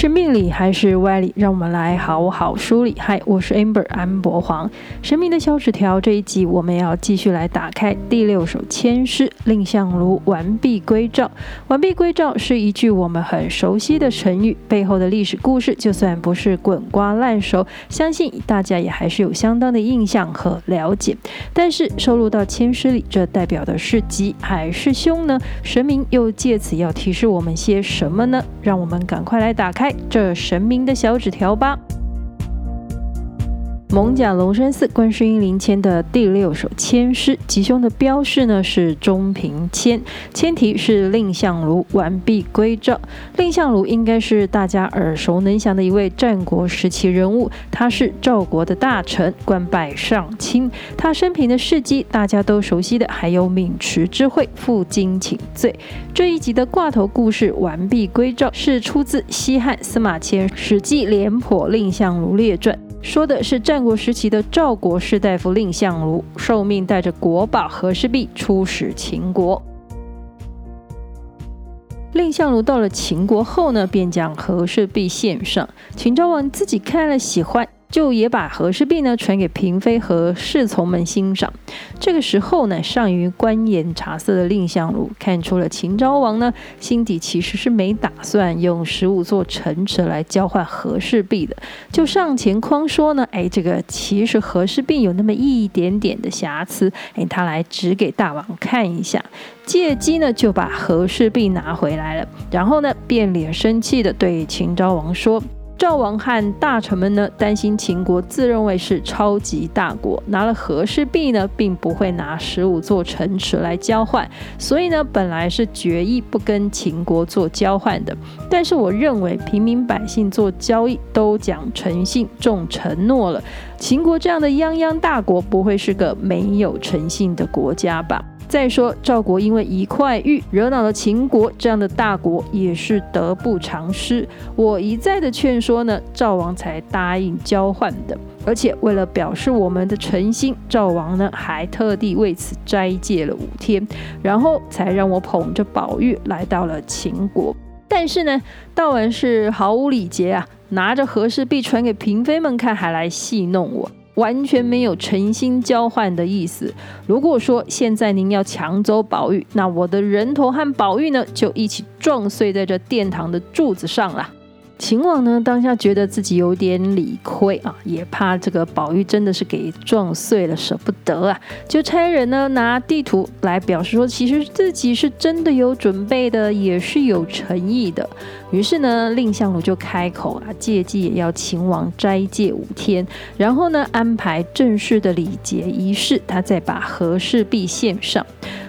是命理还是歪理？让我们来好好梳理。嗨，我是 Amber 安博黄。神明的小纸条这一集，我们要继续来打开第六首签诗。蔺相如完璧归赵。完璧归赵是一句我们很熟悉的成语，背后的历史故事，就算不是滚瓜烂熟，相信大家也还是有相当的印象和了解。但是收录到签诗里，这代表的是吉还是凶呢？神明又借此要提示我们些什么呢？让我们赶快来打开这神明的小纸条吧。蒙甲龙山寺观世音灵签的第六首签诗，吉凶的标示呢是中平签，签题是蔺相如完璧归赵。蔺相如应该是大家耳熟能详的一位战国时期人物，他是赵国的大臣，官拜上卿。他生平的事迹大家都熟悉的，还有渑池之会、负荆请罪。这一集的挂头故事完璧归赵，是出自西汉司马迁《史记廉颇蔺相如列传》。说的是战国时期的赵国士大夫蔺相如，受命带着国宝和氏璧出使秦国。蔺相如到了秦国后呢，便将和氏璧献上，秦昭王自己看了喜欢。就也把和氏璧呢传给嫔妃和侍从们欣赏。这个时候呢，善于观言察色的蔺相如看出了秦昭王呢心底其实是没打算用十五座城池来交换和氏璧的，就上前夸说呢，哎，这个其实和氏璧有那么一点点的瑕疵，哎，他来指给大王看一下，借机呢就把和氏璧拿回来了，然后呢变脸生气的对秦昭王说。赵王和大臣们呢，担心秦国自认为是超级大国，拿了和氏璧呢，并不会拿十五座城池来交换，所以呢，本来是决意不跟秦国做交换的。但是我认为平民百姓做交易都讲诚信、重承诺了，秦国这样的泱泱大国，不会是个没有诚信的国家吧？再说赵国因为一块玉惹恼了秦国这样的大国，也是得不偿失。我一再的劝说呢，赵王才答应交换的。而且为了表示我们的诚心，赵王呢还特地为此斋戒了五天，然后才让我捧着宝玉来到了秦国。但是呢，道完是毫无礼节啊，拿着和氏璧传给嫔妃们看，还来戏弄我。完全没有诚心交换的意思。如果说现在您要抢走宝玉，那我的人头和宝玉呢，就一起撞碎在这殿堂的柱子上了。秦王呢，当下觉得自己有点理亏啊，也怕这个宝玉真的是给撞碎了，舍不得啊，就差人呢拿地图来表示说，其实自己是真的有准备的，也是有诚意的。于是呢，蔺相如就开口啊，借机也要秦王斋戒五天，然后呢安排正式的礼节仪式，他再把和氏璧献上。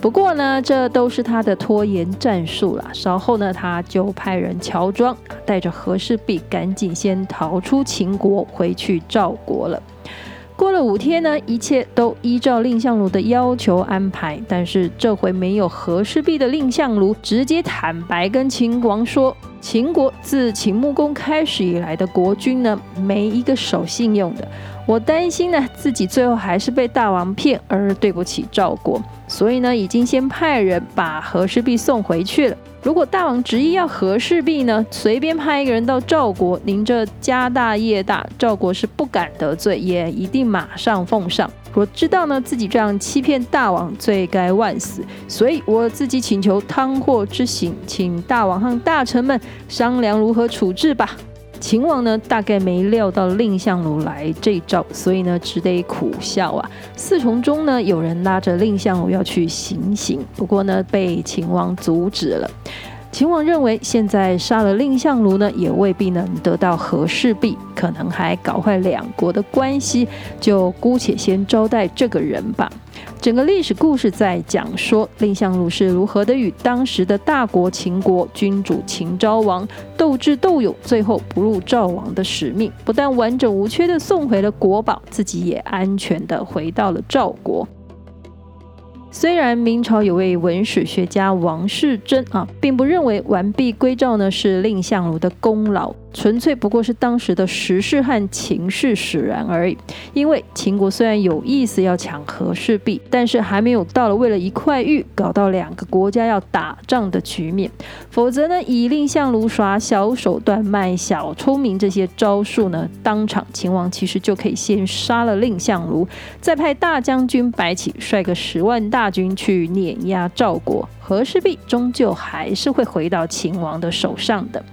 不过呢，这都是他的拖延战术了。稍后呢，他就派人乔装，带着和氏璧，赶紧先逃出秦国，回去赵国了。过了五天呢，一切都依照蔺相如的要求安排。但是这回没有和氏璧的蔺相如，直接坦白跟秦王说：秦国自秦穆公开始以来的国君呢，没一个守信用的。我担心呢，自己最后还是被大王骗，而对不起赵国，所以呢，已经先派人把和氏璧送回去了。如果大王执意要和氏璧呢，随便派一个人到赵国，您这家大业大，赵国是不敢得罪，也一定马上奉上。我知道呢，自己这样欺骗大王，罪该万死，所以我自己请求汤祸之刑，请大王和大臣们商量如何处置吧。秦王呢，大概没料到蔺相如来这招，所以呢，只得苦笑啊。四重中呢，有人拉着蔺相如要去行刑，不过呢，被秦王阻止了。秦王认为，现在杀了蔺相如呢，也未必能得到和氏璧，可能还搞坏两国的关系，就姑且先招待这个人吧。整个历史故事在讲说蔺相如是如何的与当时的大国秦国君主秦昭王斗智斗勇，最后不入赵王的使命，不但完整无缺的送回了国宝，自己也安全的回到了赵国。虽然明朝有位文史学家王士禛啊，并不认为完璧归赵呢是蔺相如的功劳。纯粹不过是当时的时事和情势使然而已。因为秦国虽然有意思要抢和氏璧，但是还没有到了为了一块玉搞到两个国家要打仗的局面。否则呢，以蔺相如耍小手段、卖小聪明这些招数呢，当场秦王其实就可以先杀了蔺相如，再派大将军白起率个十万大军去碾压赵国，和氏璧终究还是会回到秦王的手上的。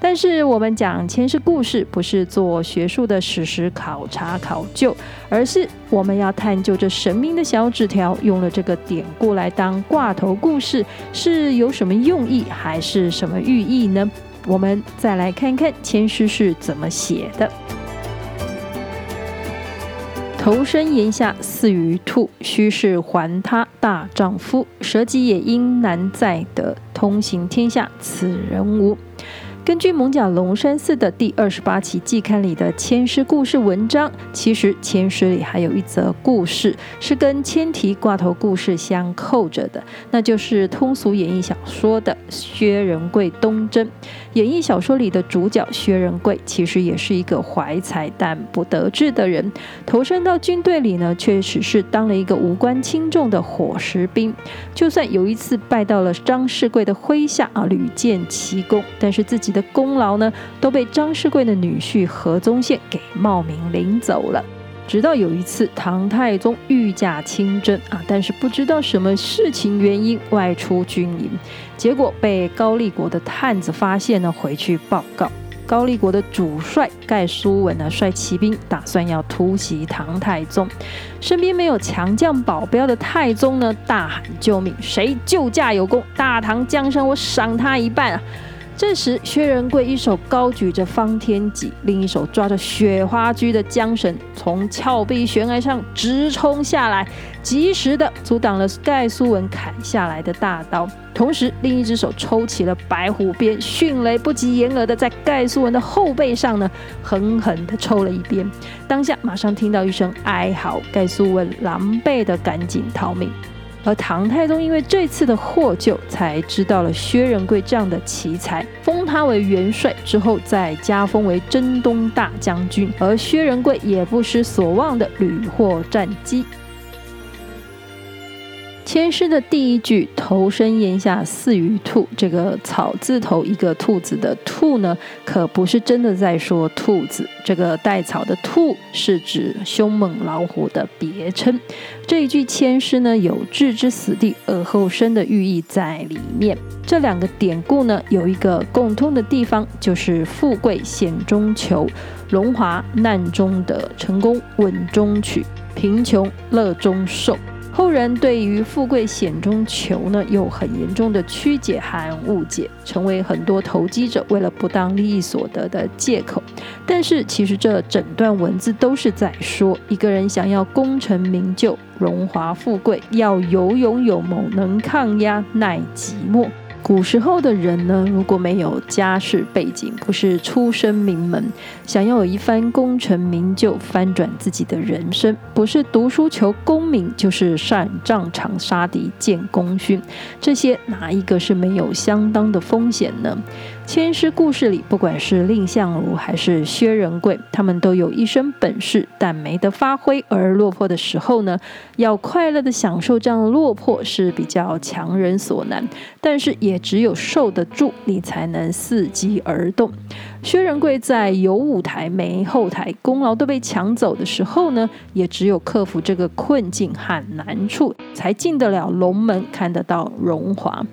但是我们讲前世故事，不是做学术的史实考察考究，而是我们要探究这神明的小纸条，用了这个典故来当挂头故事，是有什么用意，还是什么寓意呢？我们再来看看签诗是怎么写的：头生炎下似于兔，须是还他大丈夫。舍己也应难再得，通行天下此人无。根据蒙甲龙山寺的第二十八期季刊里的千师故事文章，其实千师里还有一则故事是跟千题挂头故事相扣着的，那就是通俗演义小说的薛仁贵东征。演义小说里的主角薛仁贵其实也是一个怀才但不得志的人，投身到军队里呢，确实是当了一个无关轻重的伙食兵。就算有一次拜到了张士贵的麾下啊，屡建奇功，但是自己。的功劳呢，都被张士贵的女婿何宗宪给冒名领走了。直到有一次，唐太宗御驾亲征啊，但是不知道什么事情原因外出军营，结果被高丽国的探子发现呢，回去报告。高丽国的主帅盖苏文呢，率骑兵打算要突袭唐太宗，身边没有强将保镖的太宗呢，大喊救命：谁救驾有功，大唐江山我赏他一半啊！这时，薛仁贵一手高举着方天戟，另一手抓着雪花驹的缰绳，从峭壁悬崖上直冲下来，及时的阻挡了盖苏文砍下来的大刀。同时，另一只手抽起了白虎鞭，迅雷不及掩耳的在盖苏文的后背上呢，狠狠的抽了一鞭。当下，马上听到一声哀嚎，盖苏文狼狈的赶紧逃命。而唐太宗因为这次的获救，才知道了薛仁贵这样的奇才，封他为元帅之后，再加封为征东大将军。而薛仁贵也不失所望的屡获战机。千诗的第一句“头身檐下似鱼兔”，这个草字头一个兔子的“兔”呢，可不是真的在说兔子。这个带草的“兔”是指凶猛老虎的别称。这一句千诗呢，有置之死地而后生的寓意在里面。这两个典故呢，有一个共通的地方，就是富贵险中求，荣华难中得，成功稳中取，贫穷乐中受。后人对于富贵险中求呢，有很严重的曲解和误解，成为很多投机者为了不当利益所得的借口。但是其实这整段文字都是在说，一个人想要功成名就、荣华富贵，要有勇有谋，能抗压、耐寂寞。古时候的人呢，如果没有家世背景，不是出身名门，想要有一番功成名就，翻转自己的人生，不是读书求功名，就是上战场杀敌建功勋，这些哪一个是没有相当的风险呢？千师故事里，不管是蔺相如还是薛仁贵，他们都有一身本事，但没得发挥而落魄的时候呢。要快乐的享受这样的落魄是比较强人所难，但是也只有受得住，你才能伺机而动。薛仁贵在有舞台没后台，功劳都被抢走的时候呢，也只有克服这个困境和难处，才进得了龙门，看得到荣华。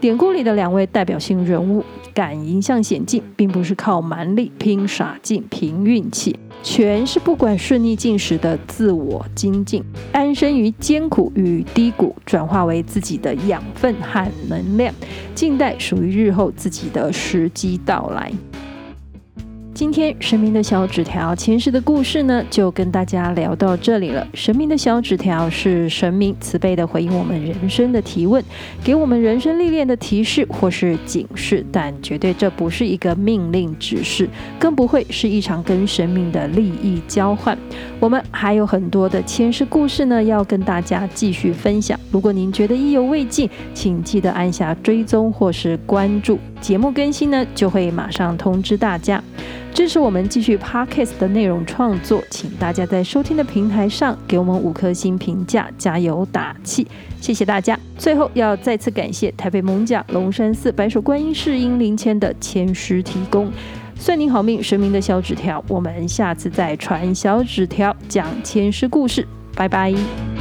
典故里的两位代表性人物，敢迎向险境，并不是靠蛮力、拼傻劲、凭运气，全是不管顺逆境时的自我精进，安身于艰苦与低谷，转化为自己的养分和能量，静待属于日后自己的时机到来。今天神明的小纸条前世的故事呢，就跟大家聊到这里了。神明的小纸条是神明慈悲的回应我们人生的提问，给我们人生历练的提示或是警示，但绝对这不是一个命令指示，更不会是一场跟神明的利益交换。我们还有很多的前世故事呢，要跟大家继续分享。如果您觉得意犹未尽，请记得按下追踪或是关注，节目更新呢就会马上通知大家。支持我们继续 Podcast 的内容创作，请大家在收听的平台上给我们五颗星评价，加油打气，谢谢大家。最后要再次感谢台北艋舺龙山寺白手观音世音灵签的签诗提供，算你好命，神明的小纸条，我们下次再传小纸条讲签诗故事，拜拜。